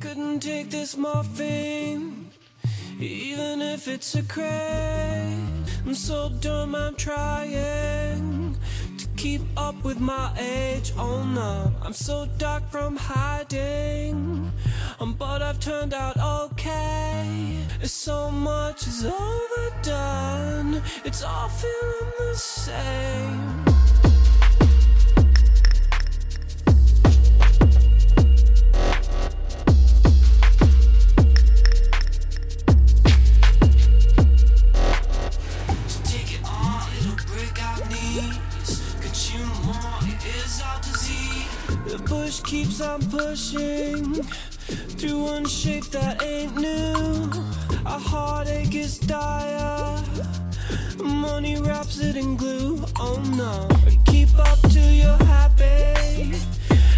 couldn't take this morphine, even if it's a craze. I'm so dumb, I'm trying to keep up with my age. Oh no, I'm so dark from hiding, um, but I've turned out okay. So much is overdone, it's all feeling the same. Pushing through one shape that ain't new. Our heartache is dire. Money wraps it in glue. Oh no, keep up till you're happy.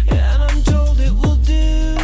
And I'm told it will do.